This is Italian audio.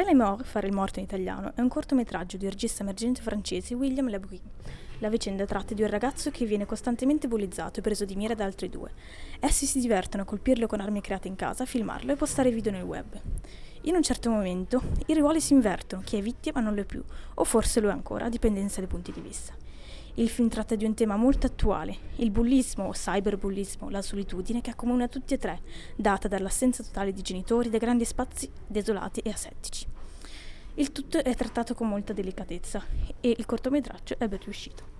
Fais mort, fare il morto in italiano, è un cortometraggio di regista emergente francese William Labrie. La vicenda tratta di un ragazzo che viene costantemente bullizzato e preso di mira da altri due. Essi si divertono a colpirlo con armi create in casa, filmarlo e postare video nel web. In un certo momento i ruoli si invertono, chi è vittima non lo è più, o forse lo è ancora, dipendenza dai punti di vista. Il film tratta di un tema molto attuale, il bullismo o cyberbullismo, la solitudine che accomuna tutti e tre, data dall'assenza totale di genitori, dai grandi spazi desolati e asettici. Il tutto è trattato con molta delicatezza e il cortometraggio è ben riuscito.